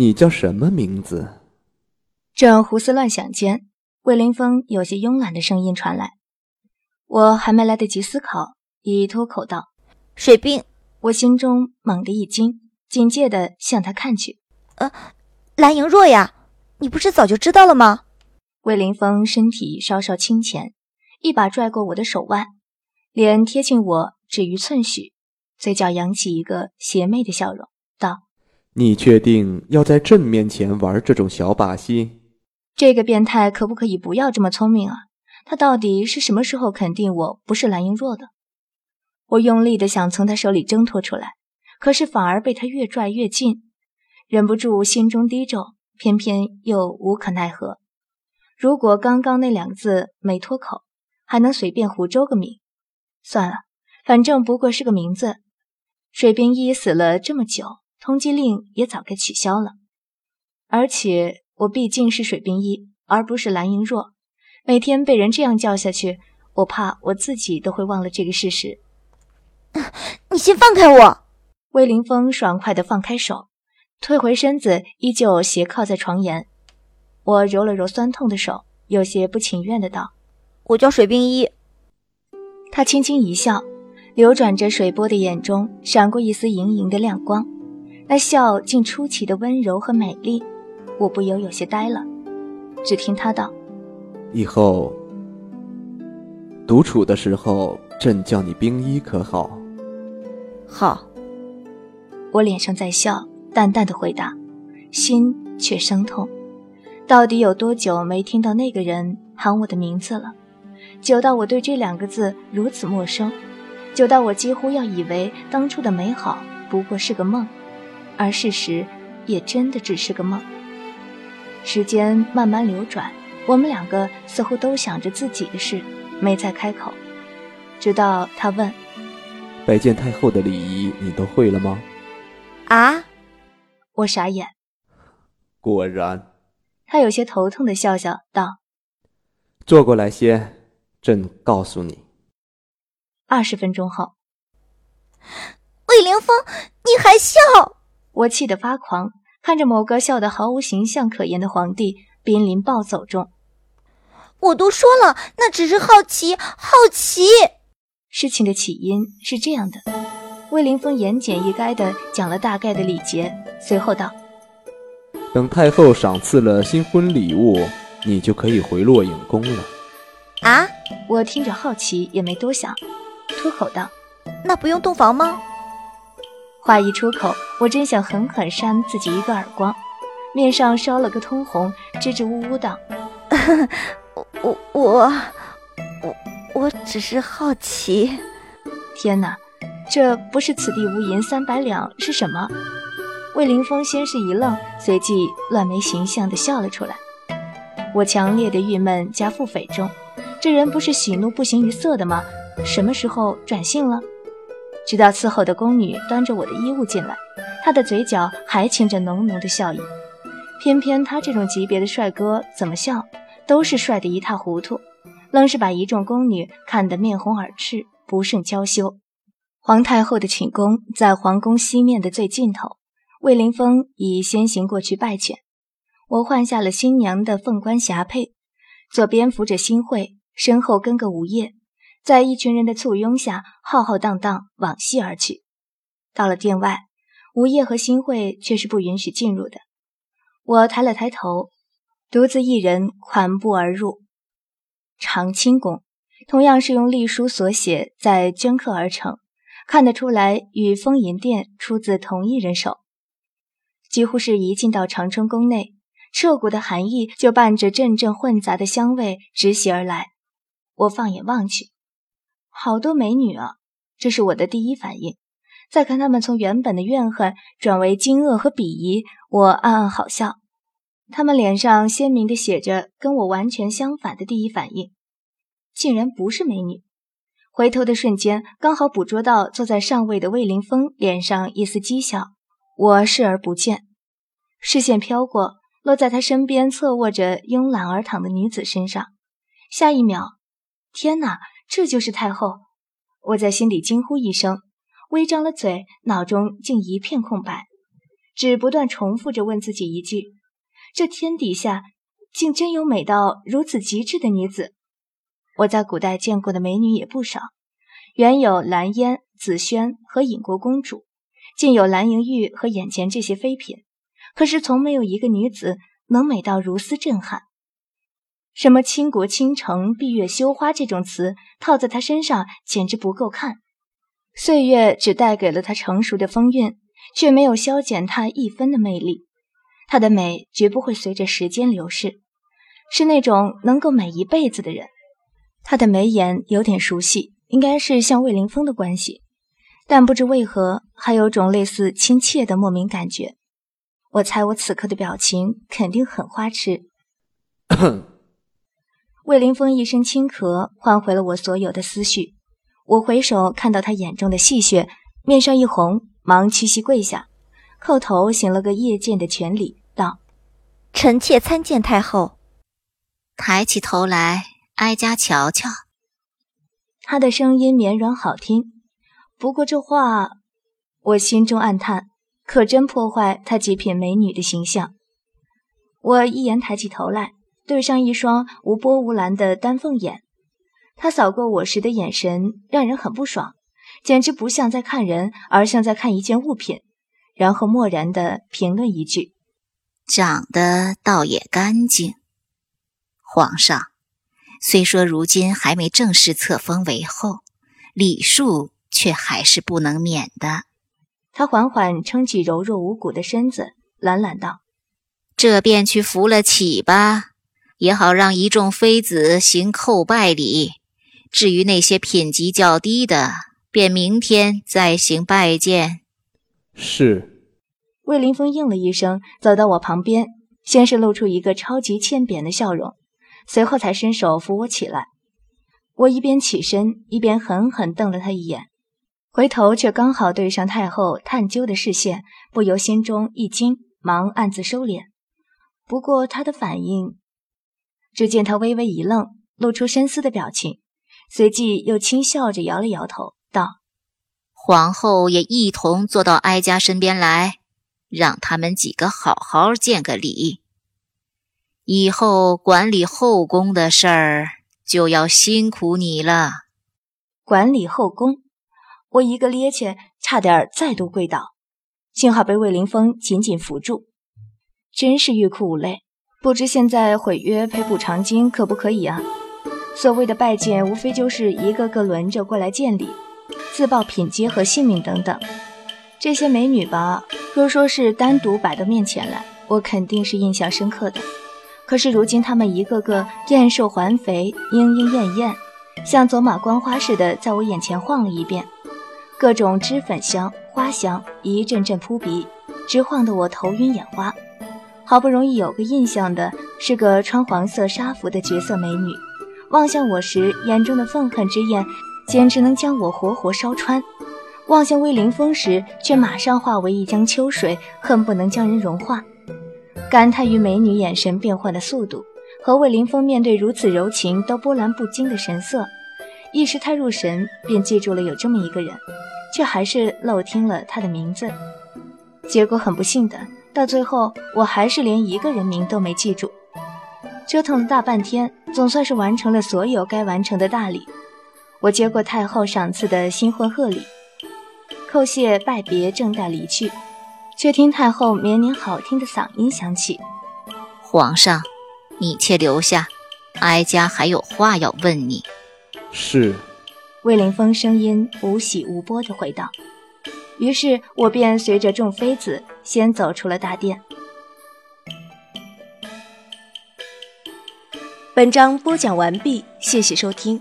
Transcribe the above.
你叫什么名字？正胡思乱想间，魏凌风有些慵懒的声音传来。我还没来得及思考，已脱口道：“水兵。”我心中猛地一惊，警戒地向他看去。呃，蓝莹若呀，你不是早就知道了吗？魏凌风身体稍稍倾前，一把拽过我的手腕，脸贴近我只余寸许，嘴角扬起一个邪魅的笑容，道：“你确定要在朕面前玩这种小把戏？这个变态可不可以不要这么聪明啊？他到底是什么时候肯定我不是蓝莹若的？”我用力的想从他手里挣脱出来，可是反而被他越拽越近，忍不住心中低咒，偏偏又无可奈何。如果刚刚那两个字没脱口，还能随便胡诌个名。算了，反正不过是个名字。水兵一死了这么久，通缉令也早该取消了。而且我毕竟是水兵一，而不是蓝莹若，每天被人这样叫下去，我怕我自己都会忘了这个事实。你先放开我！魏凌风爽快地放开手，退回身子，依旧斜靠在床沿。我揉了揉酸痛的手，有些不情愿的道：“我叫水冰一。”他轻轻一笑，流转着水波的眼中闪过一丝莹莹的亮光，那笑竟出奇的温柔和美丽。我不由有些呆了。只听他道：“以后独处的时候，朕叫你冰衣，可好？”好，我脸上在笑，淡淡的回答，心却生痛。到底有多久没听到那个人喊我的名字了？久到我对这两个字如此陌生，久到我几乎要以为当初的美好不过是个梦，而事实也真的只是个梦。时间慢慢流转，我们两个似乎都想着自己的事，没再开口，直到他问。拜见太后的礼仪，你都会了吗？啊！我傻眼。果然。他有些头痛的笑笑道：“坐过来先，朕告诉你。”二十分钟后，魏凌风，你还笑？我气得发狂，看着某个笑得毫无形象可言的皇帝濒临暴走中。我都说了，那只是好奇，好奇。事情的起因是这样的，魏凌风言简意赅地讲了大概的礼节，随后道：“等太后赏赐了新婚礼物，你就可以回洛影宫了。”啊！我听着好奇，也没多想，脱口道：“那不用洞房吗？”话一出口，我真想狠狠扇自己一个耳光，面上烧了个通红，支支吾吾道：“我我我。”我只是好奇，天哪，这不是此地无银三百两是什么？魏凌风先是一愣，随即乱眉形象地笑了出来。我强烈的郁闷加腹诽中，这人不是喜怒不形于色的吗？什么时候转性了？直到伺候的宫女端着我的衣物进来，他的嘴角还噙着浓浓的笑意。偏偏他这种级别的帅哥，怎么笑都是帅得一塌糊涂。愣是把一众宫女看得面红耳赤，不胜娇羞。皇太后的寝宫在皇宫西面的最尽头，魏凌风已先行过去拜见。我换下了新娘的凤冠霞帔，左边扶着新会，身后跟个吴业，在一群人的簇拥下，浩浩荡荡往西而去。到了殿外，吴业和新会却是不允许进入的。我抬了抬头，独自一人款步而入。长清宫同样是用隶书所写，再镌刻而成，看得出来与丰银殿出自同一人手。几乎是一进到长春宫内，彻骨的寒意就伴着阵阵混杂的香味直袭而来。我放眼望去，好多美女啊！这是我的第一反应。再看他们从原本的怨恨转为惊愕和鄙夷，我暗暗好笑。他们脸上鲜明地写着跟我完全相反的第一反应，竟然不是美女。回头的瞬间，刚好捕捉到坐在上位的魏凌风脸上一丝讥笑，我视而不见，视线飘过，落在他身边侧卧着慵懒而躺的女子身上。下一秒，天哪，这就是太后！我在心里惊呼一声，微张了嘴，脑中竟一片空白。只不断重复着问自己一句：这天底下竟真有美到如此极致的女子？我在古代见过的美女也不少，原有蓝烟、紫萱和隐国公主，竟有蓝莹玉和眼前这些妃嫔，可是从没有一个女子能美到如斯震撼。什么倾国倾城、闭月羞花这种词套在她身上简直不够看。岁月只带给了她成熟的风韵，却没有消减她一分的魅力。她的美绝不会随着时间流逝，是那种能够美一辈子的人。她的眉眼有点熟悉，应该是像魏凌风的关系，但不知为何还有种类似亲切的莫名感觉。我猜我此刻的表情肯定很花痴。魏凌风一声轻咳，唤回了我所有的思绪。我回首看到他眼中的戏谑，面上一红，忙屈膝跪下，叩头行了个谒见的全礼，道：“臣妾参见太后。”抬起头来，哀家瞧瞧。他的声音绵软好听，不过这话，我心中暗叹，可真破坏他极品美女的形象。我一言抬起头来。对上一双无波无澜的丹凤眼，他扫过我时的眼神让人很不爽，简直不像在看人，而像在看一件物品。然后漠然地评论一句：“长得倒也干净。”皇上，虽说如今还没正式册封为后，礼数却还是不能免的。他缓缓撑起柔弱无骨的身子，懒懒道：“这便去扶了起吧。”也好让一众妃子行叩拜礼，至于那些品级较低的，便明天再行拜见。是。魏凌风应了一声，走到我旁边，先是露出一个超级欠扁的笑容，随后才伸手扶我起来。我一边起身，一边狠狠瞪了他一眼，回头却刚好对上太后探究的视线，不由心中一惊，忙暗自收敛。不过他的反应。只见他微微一愣，露出深思的表情，随即又轻笑着摇了摇头，道：“皇后也一同坐到哀家身边来，让他们几个好好见个礼。以后管理后宫的事儿就要辛苦你了。”管理后宫，我一个趔趄，差点再度跪倒，幸好被魏凌风紧紧扶住，真是欲哭无泪。不知现在毁约赔补偿金可不可以啊？所谓的拜见，无非就是一个个轮着过来见礼，自报品阶和姓名等等。这些美女吧，若说是单独摆到面前来，我肯定是印象深刻的。可是如今她们一个个燕瘦环肥、莺莺燕燕，像走马观花似的，在我眼前晃了一遍，各种脂粉香、花香一阵阵扑鼻，直晃得我头晕眼花。好不容易有个印象的是个穿黄色纱服的绝色美女，望向我时眼中的愤恨之焰，简直能将我活活烧穿；望向魏凌风时，却马上化为一江秋水，恨不能将人融化。感叹于美女眼神变换的速度，和魏凌风面对如此柔情都波澜不惊的神色，一时太入神，便记住了有这么一个人，却还是漏听了他的名字。结果很不幸的。到最后，我还是连一个人名都没记住。折腾了大半天，总算是完成了所有该完成的大礼。我接过太后赏赐的新婚贺礼，叩谢拜别，正待离去，却听太后绵绵好听的嗓音响起：“皇上，你且留下，哀家还有话要问你。”是。魏凌风声音无喜无波地回道。于是我便随着众妃子先走出了大殿。本章播讲完毕，谢谢收听。